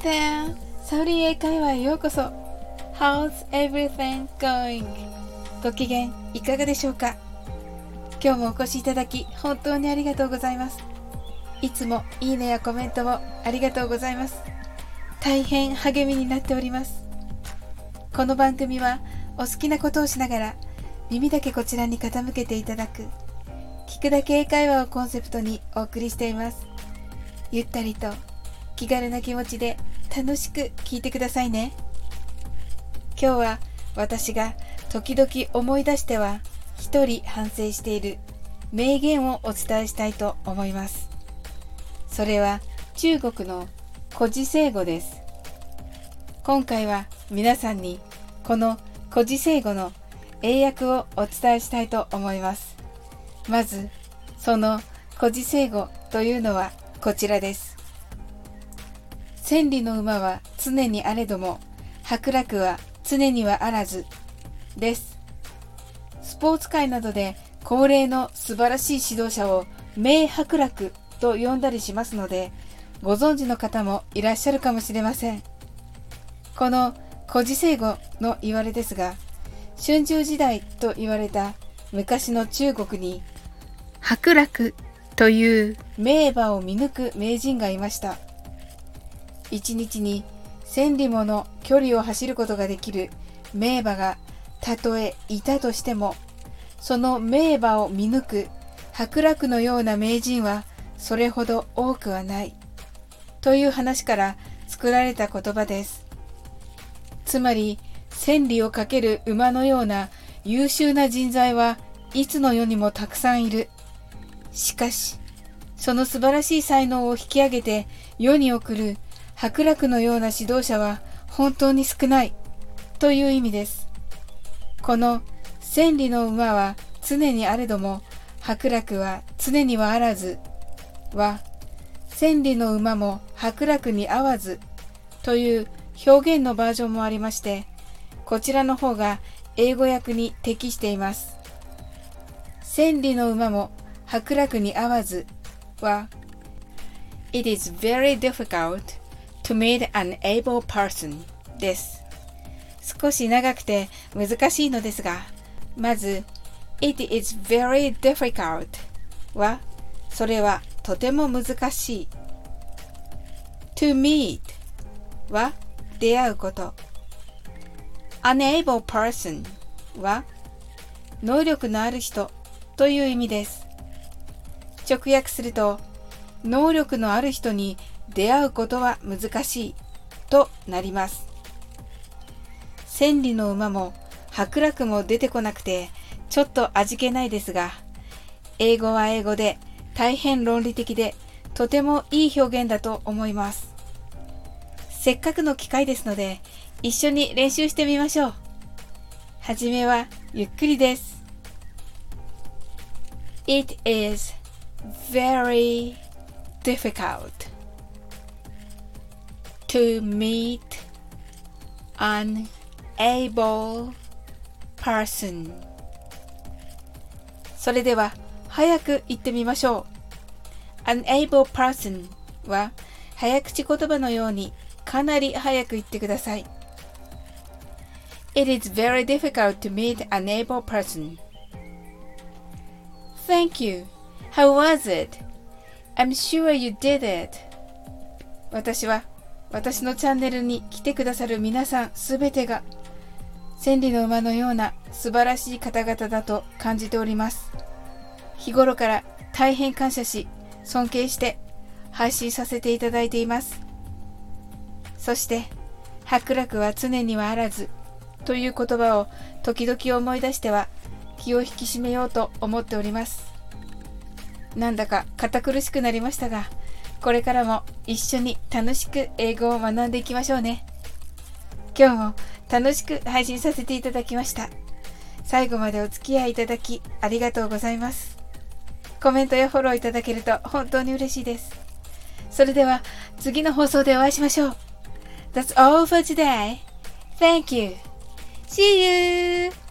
there! サウリー英会話へようこそ How's everything going? ご機嫌いかがでしょうか？今日もお越しいただき本当にありがとうございます。いつもいいねやコメントもありがとうございます。大変励みになっております。この番組はお好きなことをしながら耳だけこちらに傾けていただく聞くだけ英会話をコンセプトにお送りしています。ゆったりと気軽な気持ちで楽しく聞いてくださいね。今日は私が時々思い出しては一人反省している名言をお伝えしたいと思います。それは中国の古事成語です。今回は皆さんにこの古事成語の英訳をお伝えしたいと思います。まず、その古事成語というのはこちらです。千里の馬は常にあれども、伯楽は常にはあらず、です。スポーツ界などで高齢の素晴らしい指導者を名伯楽と呼んだりしますので、ご存知の方もいらっしゃるかもしれません。この古事成語の言われですが、春秋時代と言われた昔の中国に、伯楽という名馬を見抜く名人がいました。1日に千里もの距離を走ることができる名馬がたとえいたとしても、その名馬を見抜く伯楽のような名人はそれほど多くはない。という話から作られた言葉です。つまり、千里をかける馬のような優秀な人材はいつの世にもたくさんいる。しかし、その素晴らしい才能を引き上げて世に送る伯楽のような指導者は本当に少ないという意味です。この千里の馬は常にあれども伯楽は常にはあらずは千里の馬も伯楽に合わずという表現のバージョンもありましてこちらの方が英語訳に適しています。千里の馬も伯楽に合わずは It is very difficult to meet an able person です。少し長くて難しいのですが、まず、it is very difficult は、それはとても難しい。to meet は、出会うこと。unable person は、能力のある人という意味です。直訳すると、能力のある人に出会うことは難しいとなります。千里の馬も伯楽も出てこなくてちょっと味気ないですが、英語は英語で大変論理的でとてもいい表現だと思います。せっかくの機会ですので一緒に練習してみましょう。はじめはゆっくりです。It is very difficult to meet an able person それでは早く言ってみましょう an able person は早口言葉のようにかなり早く言ってください It is very difficult to meet an able person Thank you How was it? I'm sure you did it 私は私のチャンネルに来てくださる皆さんすべてが千里の馬のような素晴らしい方々だと感じております。日頃から大変感謝し、尊敬して配信させていただいています。そして、伯楽は常にはあらずという言葉を時々思い出しては気を引き締めようと思っております。なんだか堅苦しくなりましたが、これからも一緒に楽しく英語を学んでいきましょうね。今日も楽しく配信させていただきました。最後までお付き合いいただきありがとうございます。コメントやフォローいただけると本当に嬉しいです。それでは次の放送でお会いしましょう。That's all for today. Thank you. See you!